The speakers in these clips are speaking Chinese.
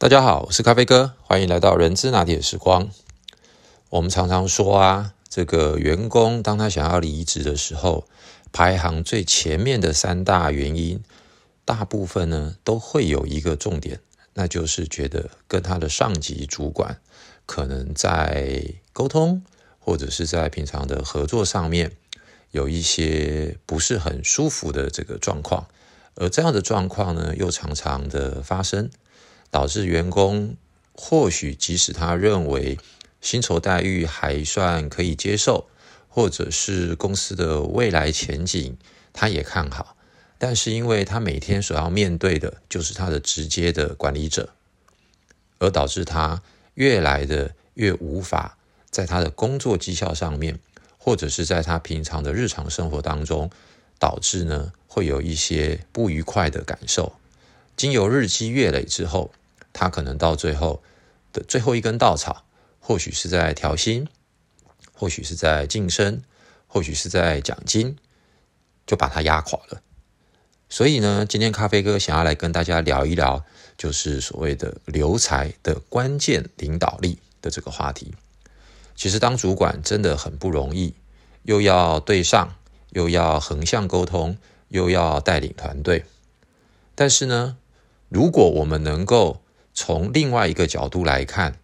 大家好，我是咖啡哥，欢迎来到人资拿铁时光。我们常常说啊，这个员工当他想要离职的时候，排行最前面的三大原因，大部分呢都会有一个重点，那就是觉得跟他的上级主管可能在沟通或者是在平常的合作上面有一些不是很舒服的这个状况，而这样的状况呢又常常的发生。导致员工或许即使他认为薪酬待遇还算可以接受，或者是公司的未来前景他也看好，但是因为他每天所要面对的就是他的直接的管理者，而导致他越来的越无法在他的工作绩效上面，或者是在他平常的日常生活当中，导致呢会有一些不愉快的感受，经由日积月累之后。他可能到最后的最后一根稻草，或许是在调薪，或许是在晋升，或许是在奖金，就把他压垮了。所以呢，今天咖啡哥想要来跟大家聊一聊，就是所谓的留才的关键领导力的这个话题。其实当主管真的很不容易，又要对上，又要横向沟通，又要带领团队。但是呢，如果我们能够从另外一个角度来看，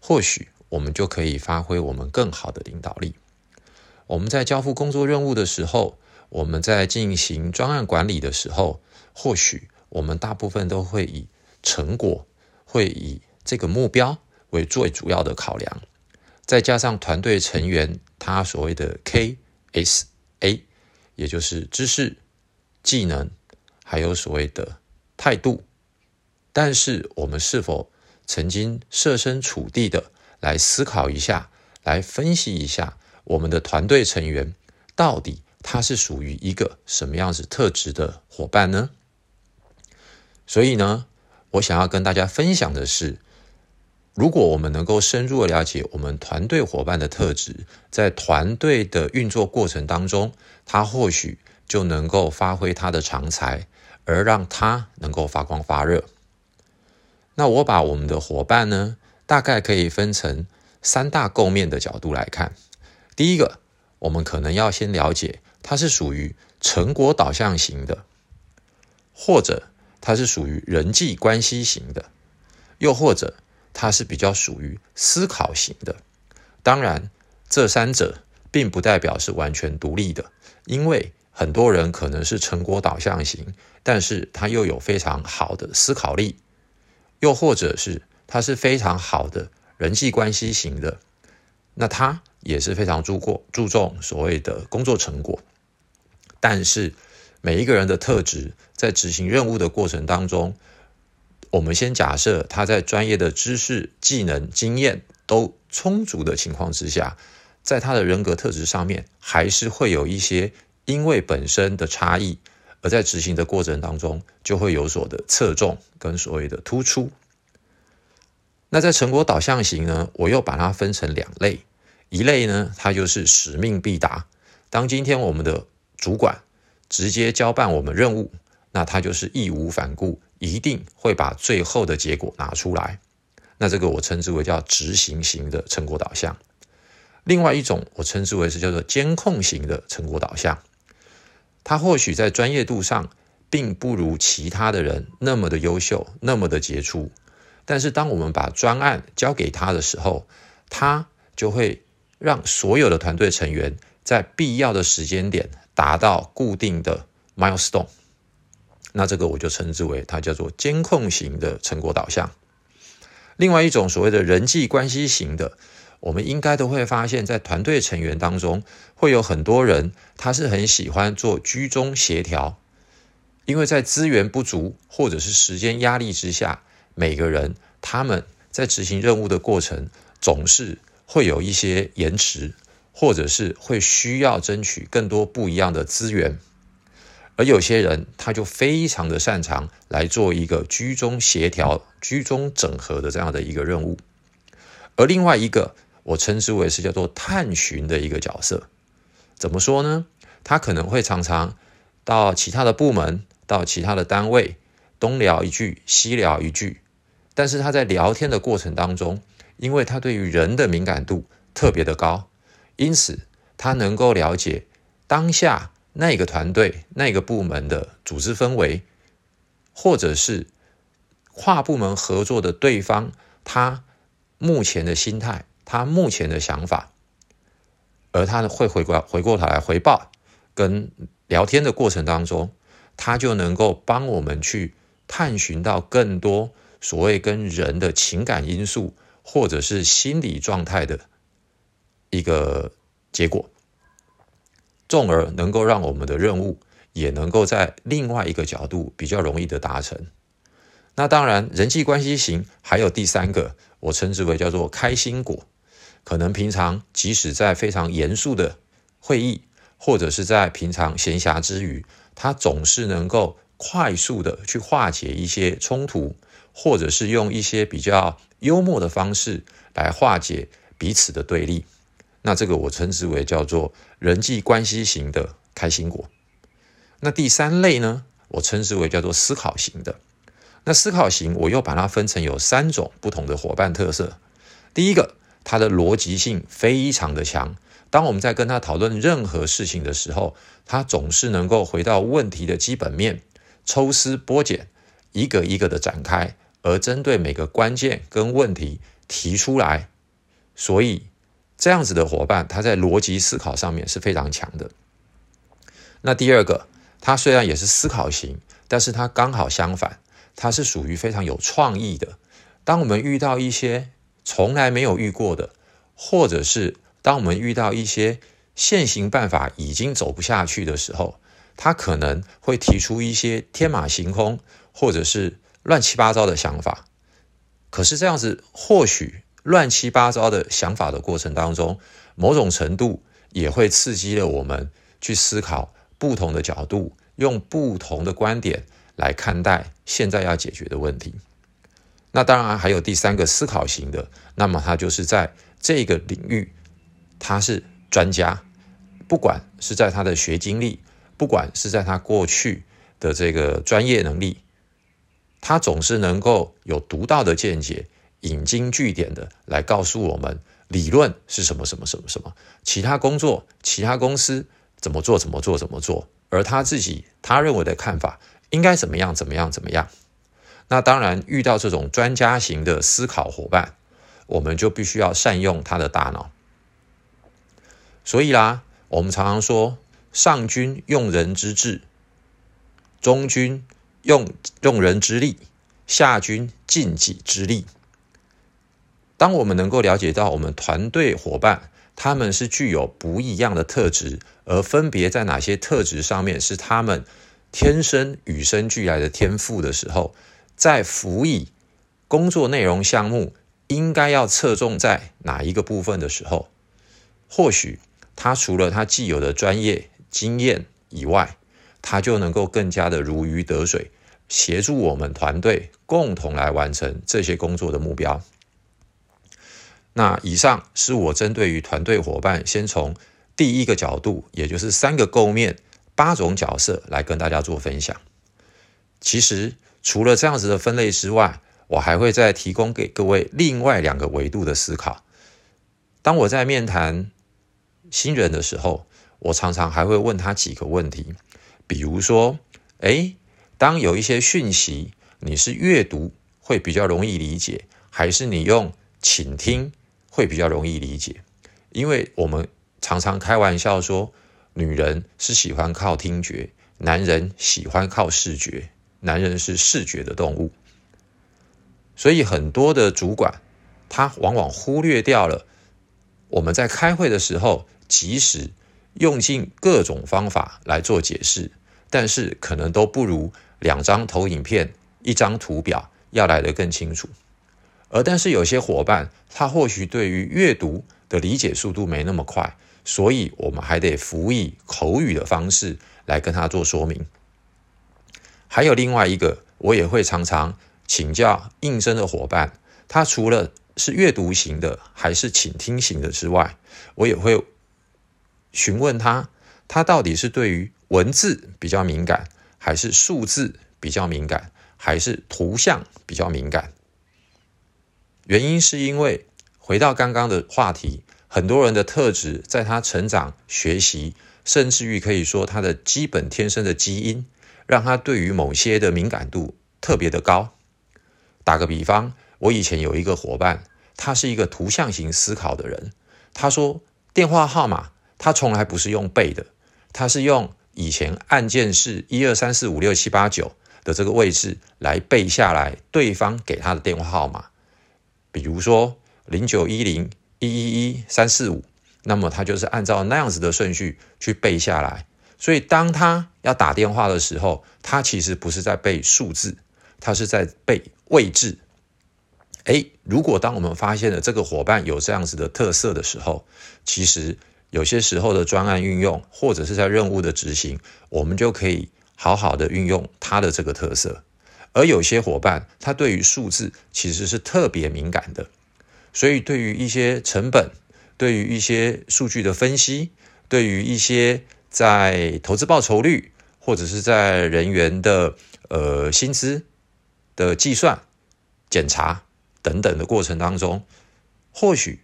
或许我们就可以发挥我们更好的领导力。我们在交付工作任务的时候，我们在进行专案管理的时候，或许我们大部分都会以成果，会以这个目标为最主要的考量。再加上团队成员他所谓的 K S A，也就是知识、技能，还有所谓的态度。但是，我们是否曾经设身处地的来思考一下，来分析一下我们的团队成员到底他是属于一个什么样子特质的伙伴呢？所以呢，我想要跟大家分享的是，如果我们能够深入的了解我们团队伙伴的特质，在团队的运作过程当中，他或许就能够发挥他的长才，而让他能够发光发热。那我把我们的伙伴呢，大概可以分成三大构面的角度来看。第一个，我们可能要先了解，它是属于成果导向型的，或者它是属于人际关系型的，又或者它是比较属于思考型的。当然，这三者并不代表是完全独立的，因为很多人可能是成果导向型，但是他又有非常好的思考力。又或者是他是非常好的人际关系型的，那他也是非常注过注重所谓的工作成果。但是每一个人的特质在执行任务的过程当中，我们先假设他在专业的知识、技能、经验都充足的情况之下，在他的人格特质上面，还是会有一些因为本身的差异。而在执行的过程当中，就会有所的侧重跟所谓的突出。那在成果导向型呢，我又把它分成两类，一类呢，它就是使命必达。当今天我们的主管直接交办我们任务，那他就是义无反顾，一定会把最后的结果拿出来。那这个我称之为叫执行型的成果导向。另外一种我称之为是叫做监控型的成果导向。他或许在专业度上并不如其他的人那么的优秀，那么的杰出，但是当我们把专案交给他的时候，他就会让所有的团队成员在必要的时间点达到固定的 milestone。那这个我就称之为它叫做监控型的成果导向。另外一种所谓的人际关系型的。我们应该都会发现，在团队成员当中，会有很多人，他是很喜欢做居中协调，因为在资源不足或者是时间压力之下，每个人他们在执行任务的过程，总是会有一些延迟，或者是会需要争取更多不一样的资源，而有些人他就非常的擅长来做一个居中协调、居中整合的这样的一个任务，而另外一个。我称之为是叫做探寻的一个角色，怎么说呢？他可能会常常到其他的部门、到其他的单位，东聊一句，西聊一句，但是他在聊天的过程当中，因为他对于人的敏感度特别的高，因此他能够了解当下那个团队、那个部门的组织氛围，或者是跨部门合作的对方他目前的心态、他目前的想法，而他会回过回过头来回报，跟聊天的过程当中，他就能够帮我们去探寻到更多。所谓跟人的情感因素或者是心理状态的一个结果，从而能够让我们的任务也能够在另外一个角度比较容易的达成。那当然，人际关系型还有第三个，我称之为叫做开心果。可能平常即使在非常严肃的会议，或者是在平常闲暇之余，他总是能够快速的去化解一些冲突。或者是用一些比较幽默的方式来化解彼此的对立，那这个我称之为叫做人际关系型的开心果。那第三类呢，我称之为叫做思考型的。那思考型，我又把它分成有三种不同的伙伴特色。第一个，他的逻辑性非常的强。当我们在跟他讨论任何事情的时候，他总是能够回到问题的基本面，抽丝剥茧，一个一个的展开。而针对每个关键跟问题提出来，所以这样子的伙伴，他在逻辑思考上面是非常强的。那第二个，他虽然也是思考型，但是他刚好相反，他是属于非常有创意的。当我们遇到一些从来没有遇过的，或者是当我们遇到一些现行办法已经走不下去的时候，他可能会提出一些天马行空，或者是。乱七八糟的想法，可是这样子，或许乱七八糟的想法的过程当中，某种程度也会刺激了我们去思考不同的角度，用不同的观点来看待现在要解决的问题。那当然还有第三个思考型的，那么他就是在这个领域，他是专家，不管是在他的学经历，不管是在他过去的这个专业能力。他总是能够有独到的见解，引经据典的来告诉我们理论是什么什么什么什么，其他工作、其他公司怎么做怎么做怎么做，而他自己他认为的看法应该怎么样怎么样怎么样。那当然，遇到这种专家型的思考伙伴，我们就必须要善用他的大脑。所以啦，我们常常说，上军用人之智，中军。用用人之力，下军尽己之力。当我们能够了解到我们团队伙伴他们是具有不一样的特质，而分别在哪些特质上面是他们天生与生俱来的天赋的时候，在辅以工作内容项目应该要侧重在哪一个部分的时候，或许他除了他既有的专业经验以外，他就能够更加的如鱼得水，协助我们团队共同来完成这些工作的目标。那以上是我针对于团队伙伴，先从第一个角度，也就是三个构面、八种角色来跟大家做分享。其实除了这样子的分类之外，我还会再提供给各位另外两个维度的思考。当我在面谈新人的时候，我常常还会问他几个问题。比如说，哎，当有一些讯息，你是阅读会比较容易理解，还是你用倾听会比较容易理解？因为我们常常开玩笑说，女人是喜欢靠听觉，男人喜欢靠视觉，男人是视觉的动物。所以很多的主管，他往往忽略掉了我们在开会的时候，即使。用尽各种方法来做解释，但是可能都不如两张投影片、一张图表要来得更清楚。而但是有些伙伴，他或许对于阅读的理解速度没那么快，所以我们还得辅以口语的方式来跟他做说明。还有另外一个，我也会常常请教应征的伙伴，他除了是阅读型的，还是倾听型的之外，我也会。询问他，他到底是对于文字比较敏感，还是数字比较敏感，还是图像比较敏感？原因是因为回到刚刚的话题，很多人的特质在他成长、学习，甚至于可以说他的基本天生的基因，让他对于某些的敏感度特别的高。打个比方，我以前有一个伙伴，他是一个图像型思考的人。他说电话号码他从来不是用背的，他是用以前按键是一二三四五六七八九的这个位置来背下来对方给他的电话号码。比如说零九一零一一一三四五，那么他就是按照那样子的顺序去背下来。所以当他要打电话的时候，他其实不是在背数字，他是在背位置。诶，如果当我们发现了这个伙伴有这样子的特色的时候，其实有些时候的专案运用或者是在任务的执行，我们就可以好好的运用他的这个特色。而有些伙伴，他对于数字其实是特别敏感的，所以对于一些成本，对于一些数据的分析，对于一些在投资报酬率，或者是在人员的呃薪资的计算、检查等等的过程当中，或许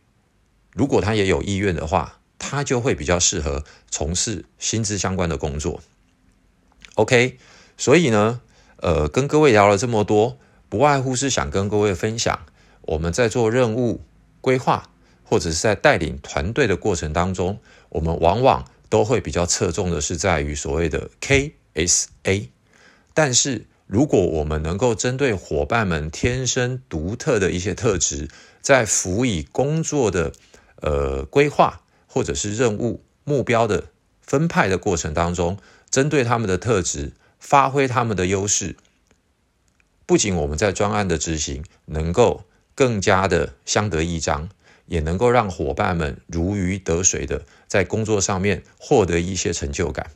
如果他也有意愿的话，他就会比较适合从事薪资相关的工作。OK，所以呢。呃，跟各位聊了这么多，不外乎是想跟各位分享，我们在做任务规划或者是在带领团队的过程当中，我们往往都会比较侧重的是在于所谓的 KSA。但是，如果我们能够针对伙伴们天生独特的一些特质，在辅以工作的呃规划或者是任务目标的分派的过程当中，针对他们的特质。发挥他们的优势，不仅我们在专案的执行能够更加的相得益彰，也能够让伙伴们如鱼得水的在工作上面获得一些成就感。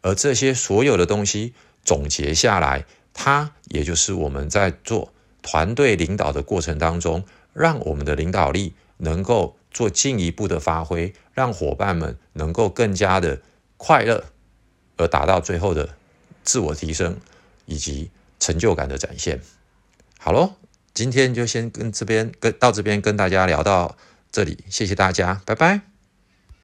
而这些所有的东西总结下来，它也就是我们在做团队领导的过程当中，让我们的领导力能够做进一步的发挥，让伙伴们能够更加的快乐，而达到最后的。自我提升以及成就感的展现。好喽，今天就先跟这边跟到这边跟大家聊到这里，谢谢大家，拜拜。